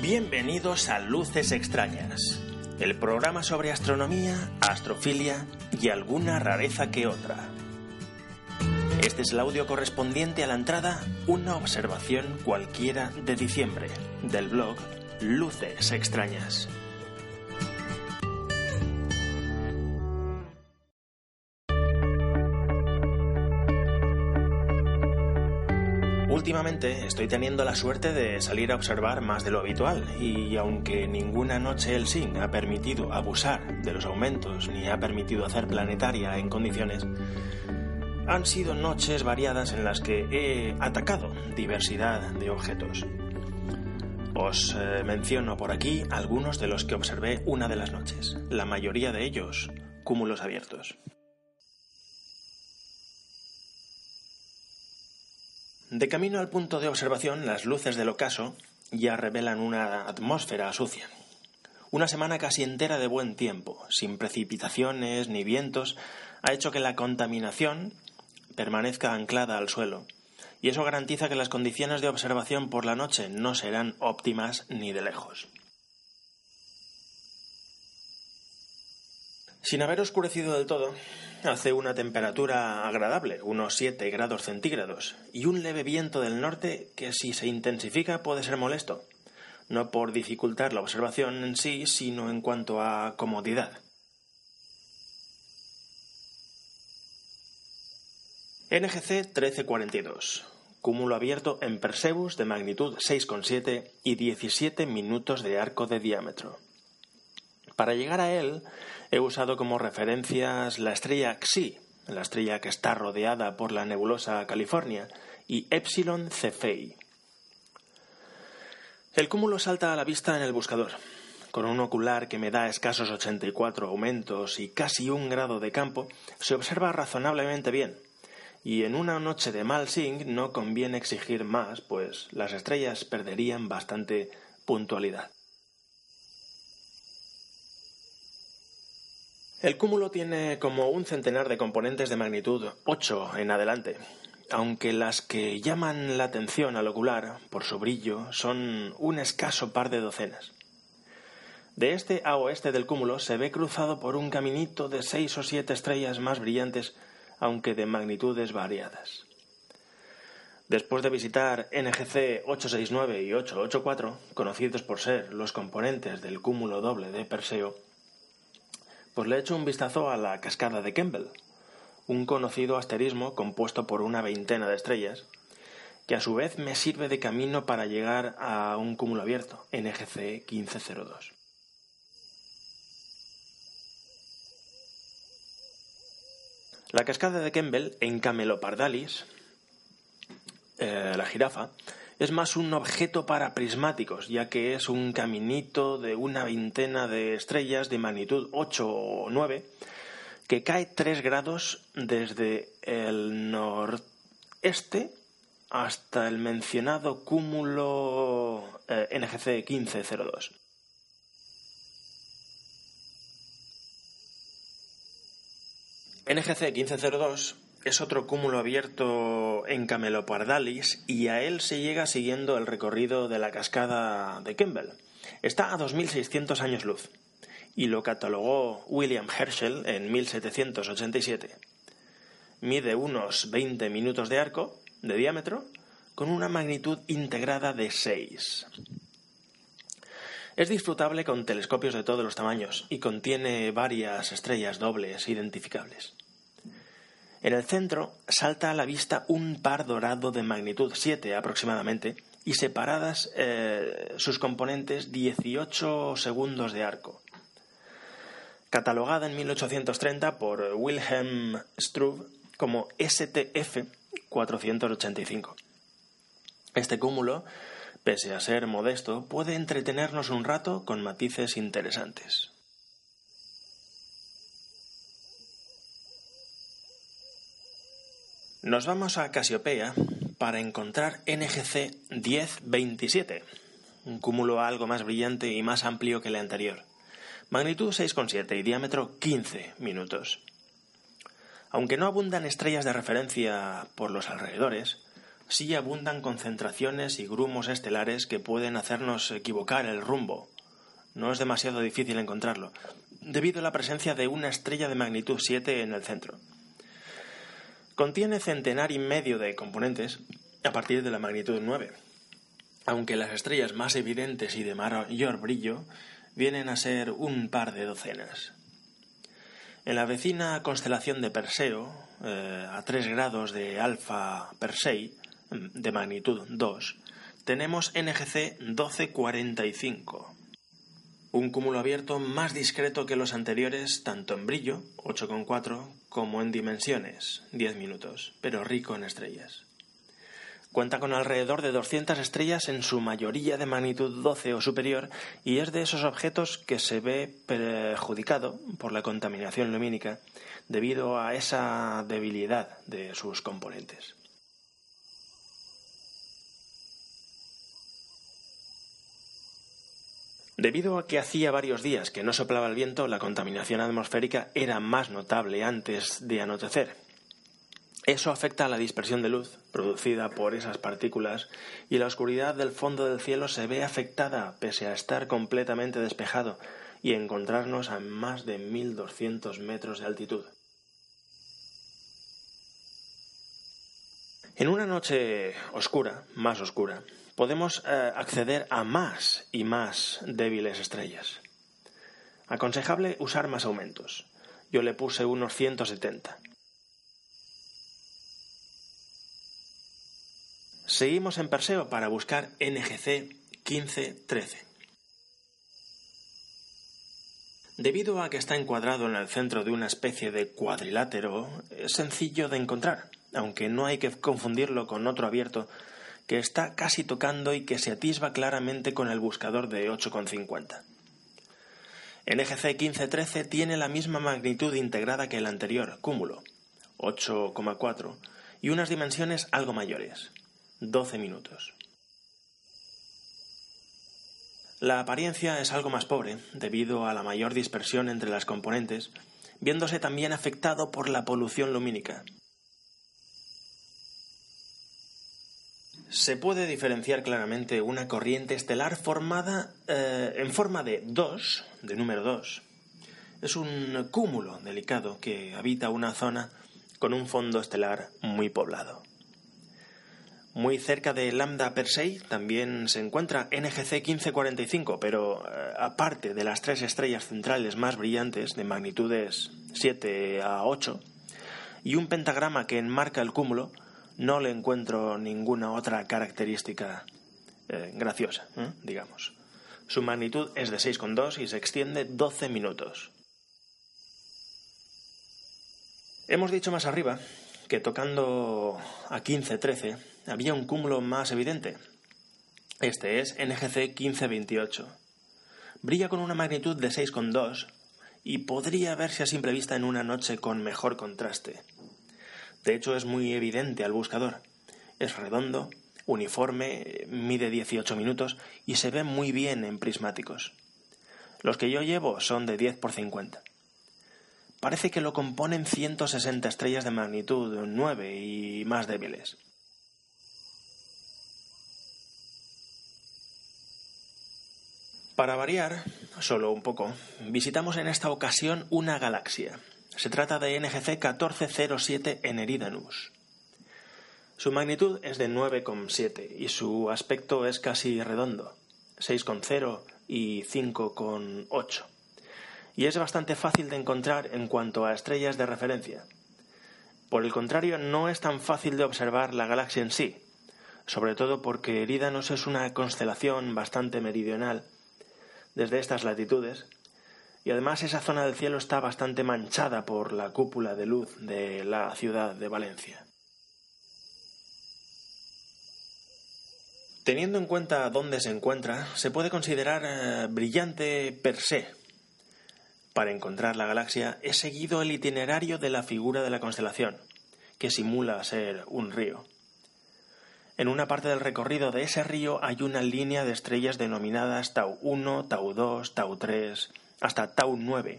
Bienvenidos a Luces Extrañas, el programa sobre astronomía, astrofilia y alguna rareza que otra. Este es el audio correspondiente a la entrada Una observación cualquiera de diciembre del blog Luces Extrañas. Últimamente estoy teniendo la suerte de salir a observar más de lo habitual y aunque ninguna noche el SIN ha permitido abusar de los aumentos ni ha permitido hacer planetaria en condiciones, han sido noches variadas en las que he atacado diversidad de objetos. Os eh, menciono por aquí algunos de los que observé una de las noches, la mayoría de ellos cúmulos abiertos. De camino al punto de observación, las luces del ocaso ya revelan una atmósfera sucia. Una semana casi entera de buen tiempo, sin precipitaciones ni vientos, ha hecho que la contaminación permanezca anclada al suelo, y eso garantiza que las condiciones de observación por la noche no serán óptimas ni de lejos. Sin haber oscurecido del todo, hace una temperatura agradable, unos 7 grados centígrados, y un leve viento del norte que si se intensifica puede ser molesto, no por dificultar la observación en sí, sino en cuanto a comodidad. NGC 1342. Cúmulo abierto en Perseus de magnitud 6,7 y 17 minutos de arco de diámetro. Para llegar a él he usado como referencias la estrella Xi, la estrella que está rodeada por la nebulosa California, y Epsilon Cephei. El cúmulo salta a la vista en el buscador. Con un ocular que me da escasos 84 aumentos y casi un grado de campo, se observa razonablemente bien y en una noche de mal sync no conviene exigir más, pues las estrellas perderían bastante puntualidad. El cúmulo tiene como un centenar de componentes de magnitud 8 en adelante, aunque las que llaman la atención al ocular por su brillo son un escaso par de docenas. De este a oeste del cúmulo se ve cruzado por un caminito de seis o siete estrellas más brillantes aunque de magnitudes variadas. Después de visitar NGC 869 y 884, conocidos por ser los componentes del cúmulo doble de Perseo, pues le he hecho un vistazo a la cascada de Kemble, un conocido asterismo compuesto por una veintena de estrellas, que a su vez me sirve de camino para llegar a un cúmulo abierto, NGC 1502. La cascada de Kemble en Camelopardalis, eh, la jirafa, es más un objeto para prismáticos, ya que es un caminito de una veintena de estrellas de magnitud 8 o 9 que cae 3 grados desde el noreste hasta el mencionado cúmulo eh, NGC 1502. NGC 1502 es otro cúmulo abierto en Camelopardalis y a él se llega siguiendo el recorrido de la cascada de Kemble. Está a 2600 años luz y lo catalogó William Herschel en 1787. Mide unos 20 minutos de arco de diámetro con una magnitud integrada de 6. Es disfrutable con telescopios de todos los tamaños y contiene varias estrellas dobles identificables. En el centro salta a la vista un par dorado de magnitud 7 aproximadamente y separadas eh, sus componentes 18 segundos de arco. Catalogada en 1830 por Wilhelm Struve como STF 485. Este cúmulo, pese a ser modesto, puede entretenernos un rato con matices interesantes. Nos vamos a Casiopea para encontrar NGC 1027, un cúmulo algo más brillante y más amplio que el anterior. Magnitud 6,7 y diámetro 15 minutos. Aunque no abundan estrellas de referencia por los alrededores, sí abundan concentraciones y grumos estelares que pueden hacernos equivocar el rumbo. No es demasiado difícil encontrarlo, debido a la presencia de una estrella de magnitud 7 en el centro. Contiene centenar y medio de componentes a partir de la magnitud 9, aunque las estrellas más evidentes y de mayor brillo vienen a ser un par de docenas. En la vecina constelación de Perseo, eh, a 3 grados de alfa Persei, de magnitud 2, tenemos NGC 1245, un cúmulo abierto más discreto que los anteriores tanto en brillo, 8,4, como en dimensiones, 10 minutos, pero rico en estrellas. Cuenta con alrededor de 200 estrellas en su mayoría de magnitud 12 o superior y es de esos objetos que se ve perjudicado por la contaminación lumínica debido a esa debilidad de sus componentes. Debido a que hacía varios días que no soplaba el viento, la contaminación atmosférica era más notable antes de anochecer. Eso afecta a la dispersión de luz producida por esas partículas y la oscuridad del fondo del cielo se ve afectada pese a estar completamente despejado y encontrarnos a más de 1200 metros de altitud. En una noche oscura, más oscura, podemos eh, acceder a más y más débiles estrellas. Aconsejable usar más aumentos. Yo le puse unos 170. Seguimos en Perseo para buscar NGC 1513. Debido a que está encuadrado en el centro de una especie de cuadrilátero, es sencillo de encontrar, aunque no hay que confundirlo con otro abierto que está casi tocando y que se atisba claramente con el buscador de 8,50. NGC 1513 tiene la misma magnitud integrada que el anterior, cúmulo, 8,4, y unas dimensiones algo mayores, 12 minutos. La apariencia es algo más pobre debido a la mayor dispersión entre las componentes, viéndose también afectado por la polución lumínica, se puede diferenciar claramente una corriente estelar formada eh, en forma de 2, de número 2. Es un cúmulo delicado que habita una zona con un fondo estelar muy poblado. Muy cerca de Lambda Persei también se encuentra NGC 1545, pero eh, aparte de las tres estrellas centrales más brillantes de magnitudes 7 a 8, y un pentagrama que enmarca el cúmulo, no le encuentro ninguna otra característica eh, graciosa, ¿eh? digamos. Su magnitud es de 6,2 y se extiende 12 minutos. Hemos dicho más arriba que tocando a 15-13 había un cúmulo más evidente. Este es NGC 1528. Brilla con una magnitud de 6,2 y podría verse a simple vista en una noche con mejor contraste. De hecho, es muy evidente al buscador. Es redondo, uniforme, mide 18 minutos y se ve muy bien en prismáticos. Los que yo llevo son de 10 por 50. Parece que lo componen 160 estrellas de magnitud 9 y más débiles. Para variar, solo un poco, visitamos en esta ocasión una galaxia, se trata de NGC 1407 en Eridanus. Su magnitud es de 9,7 y su aspecto es casi redondo, 6,0 y 5,8. Y es bastante fácil de encontrar en cuanto a estrellas de referencia. Por el contrario, no es tan fácil de observar la galaxia en sí. sobre todo porque Eridanus es una constelación bastante meridional desde estas latitudes y además esa zona del cielo está bastante manchada por la cúpula de luz de la ciudad de Valencia. Teniendo en cuenta dónde se encuentra, se puede considerar eh, brillante per se. Para encontrar la galaxia he seguido el itinerario de la figura de la constelación, que simula ser un río. En una parte del recorrido de ese río hay una línea de estrellas denominadas Tau 1, Tau 2, Tau 3, hasta Tau 9.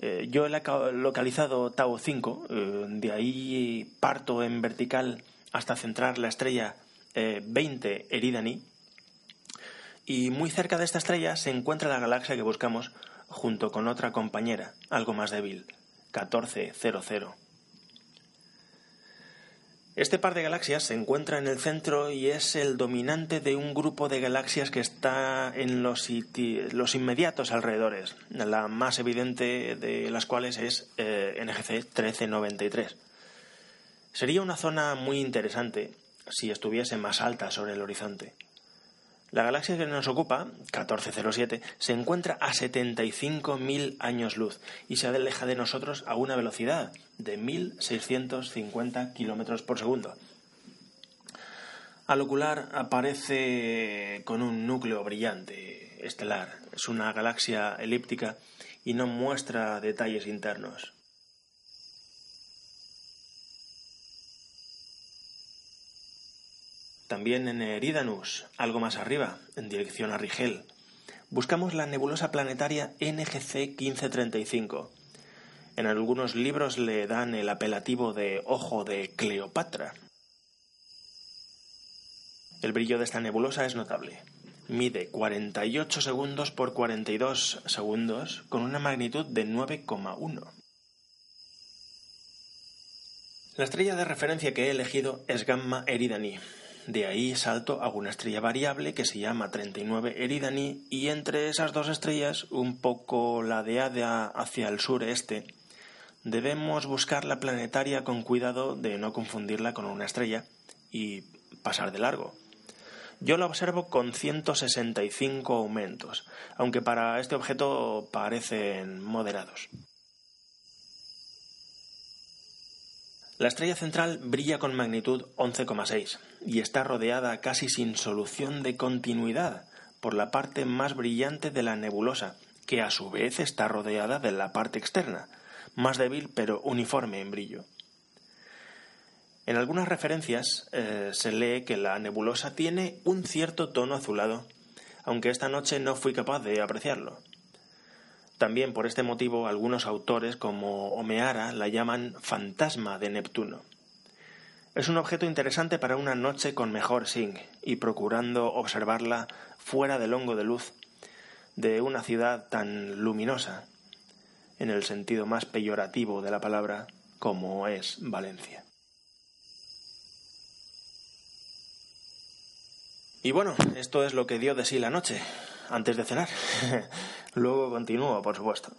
Eh, yo he localizado Tau 5, eh, de ahí parto en vertical hasta centrar la estrella 20 eh, Eridani. Y muy cerca de esta estrella se encuentra la galaxia que buscamos junto con otra compañera, algo más débil, 1400. Este par de galaxias se encuentra en el centro y es el dominante de un grupo de galaxias que está en los, inmediatos alrededores, la más evidente de las cuales es eh, NGC 1393. Sería una zona muy interesante si estuviese más alta sobre el horizonte. La galaxia que nos ocupa, 1407, se encuentra a 75.000 años luz y se aleja de nosotros a una velocidad de 1.650 kilómetros por segundo. Al ocular aparece con un núcleo brillante estelar. Es una galaxia elíptica y no muestra detalles internos. También en Eridanus, algo más arriba, en dirección a Rigel, buscamos la nebulosa planetaria NGC 1535. En algunos libros le dan el apelativo de Ojo de Cleopatra. El brillo de esta nebulosa es notable. Mide 48 segundos por 42 segundos con una magnitud de 9,1. La estrella de referencia que he elegido es Gamma Eridani, de ahí salto a una estrella variable que se llama 39 Eridani y entre esas dos estrellas, un poco ladeada hacia el sureste, debemos buscar la planetaria con cuidado de no confundirla con una estrella y pasar de largo. Yo la observo con 165 aumentos, aunque para este objeto parecen moderados. La estrella central brilla con magnitud 11,6 y está rodeada casi sin solución de continuidad por la parte más brillante de la nebulosa, que a su vez está rodeada de la parte externa, más débil pero uniforme en brillo. En algunas referencias eh, se lee que la nebulosa tiene un cierto tono azulado, aunque esta noche no fui capaz de apreciarlo. También por este motivo algunos autores como Omeara la llaman fantasma de Neptuno. Es un objeto interesante para una noche con mejor sing y procurando observarla fuera del hongo de luz de una ciudad tan luminosa, en el sentido más peyorativo de la palabra, como es Valencia. Y bueno, esto es lo que dio de sí la noche antes de cenar. Luego continúo, por supuesto.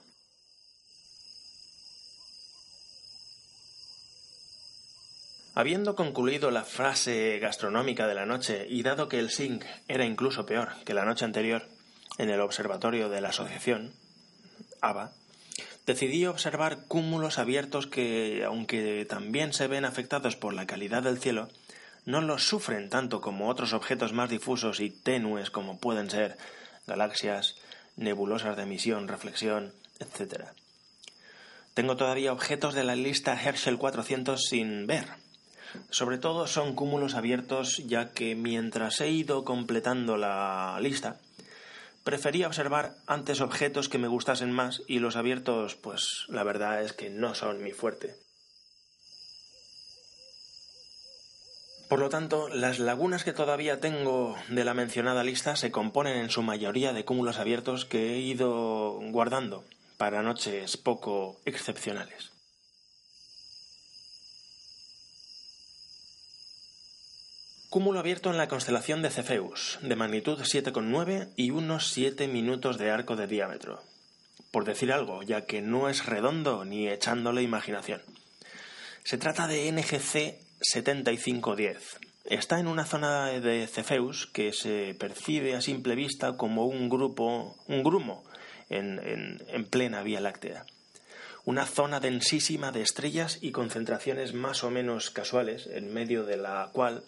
Habiendo concluido la frase gastronómica de la noche y dado que el zinc era incluso peor que la noche anterior en el observatorio de la asociación, ABA, decidí observar cúmulos abiertos que, aunque también se ven afectados por la calidad del cielo, no los sufren tanto como otros objetos más difusos y tenues como pueden ser galaxias, nebulosas de emisión, reflexión, etc. Tengo todavía objetos de la lista Herschel 400 sin ver. Sobre todo son cúmulos abiertos, ya que mientras he ido completando la lista, prefería observar antes objetos que me gustasen más y los abiertos, pues la verdad es que no son mi fuerte. Por lo tanto, las lagunas que todavía tengo de la mencionada lista se componen en su mayoría de cúmulos abiertos que he ido guardando para noches poco excepcionales. Cúmulo abierto en la constelación de Cefeus, de magnitud 7,9 y unos 7 minutos de arco de diámetro. Por decir algo, ya que no es redondo ni echándole imaginación. Se trata de NGC 7510, Está en una zona de Cefeus que se percibe a simple vista como un grupo, un grumo en, en plena Vía Láctea. Una zona densísima de estrellas y concentraciones más o menos casuales, en medio de la cual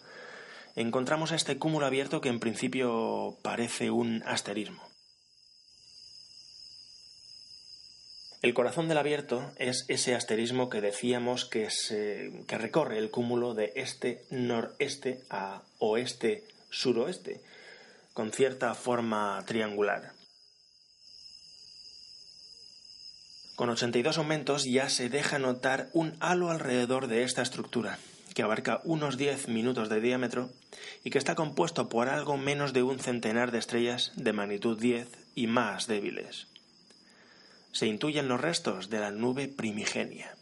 encontramos este cúmulo abierto que en principio parece un asterismo. El corazón del abierto es ese asterismo que decíamos que, que recorre el cúmulo de este-noreste a oeste-suroeste, con cierta forma triangular. Con 82 aumentos ya se deja notar un halo alrededor de esta estructura, que abarca unos 10 minutos de diámetro y que está compuesto por algo menos de un centenar de estrellas de magnitud 10 y más débiles se intuyen los restos de la nube primigenia.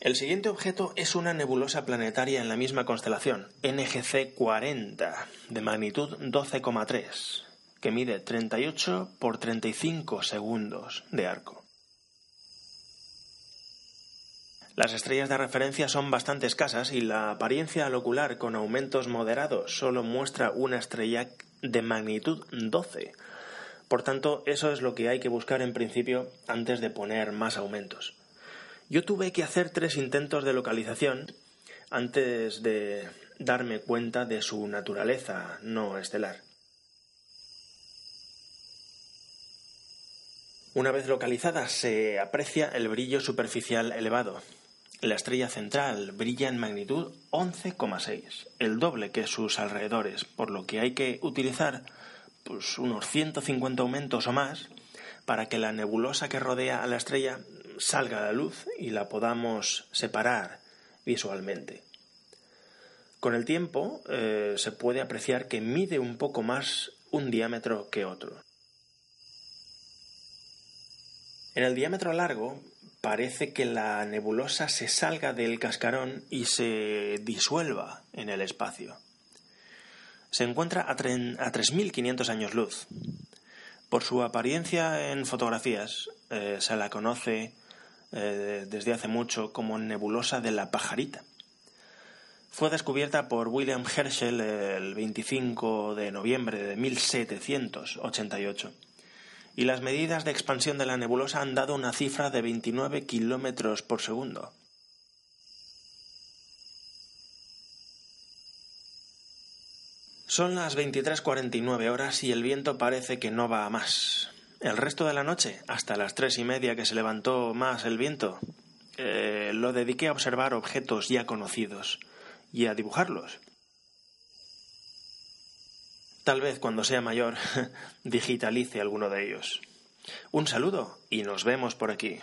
El siguiente objeto es una nebulosa planetaria en la misma constelación, NGC 40, de magnitud 12,3, que mide 38 por 35 segundos de arco. Las estrellas de referencia son bastante escasas y la apariencia al ocular con aumentos moderados solo muestra una estrella de magnitud 12. Por tanto, eso es lo que hay que buscar en principio antes de poner más aumentos. Yo tuve que hacer tres intentos de localización antes de darme cuenta de su naturaleza no estelar. Una vez localizada se aprecia el brillo superficial elevado. La estrella central brilla en magnitud 11,6, el doble que sus alrededores, por lo que hay que utilizar pues, unos 150 aumentos o más para que la nebulosa que rodea a la estrella salga a la luz y la podamos separar visualmente. Con el tiempo eh, se puede apreciar que mide un poco más un diámetro que otro. En el diámetro largo parece que la nebulosa se salga del cascarón y se disuelva en el espacio. Se encuentra a, 3.500 años luz. Por su apariencia en fotografías, eh, se la conoce eh, desde hace mucho como nebulosa de la pajarita. Fue descubierta por William Herschel el 25 de noviembre de 1788 y las medidas de expansión de la nebulosa han dado una cifra de 29 kilómetros por segundo. Son las 23.49 horas y el viento parece que no va a más. El resto de la noche, hasta las tres y media que se levantó más el viento, eh, lo dediqué a observar objetos ya conocidos y a dibujarlos. Tal vez cuando sea mayor digitalice alguno de ellos. Un saludo y nos vemos por aquí.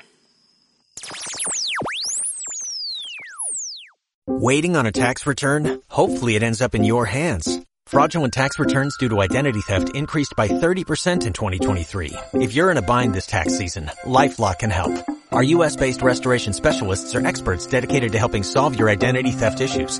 Waiting on a tax return? Hopefully it ends up in your hands. Fraudulent tax returns due to identity theft increased by 30% in 2023. If you're in a bind this tax season, LifeLock can help. Our US-based restoration specialists are experts dedicated to helping solve your identity theft issues.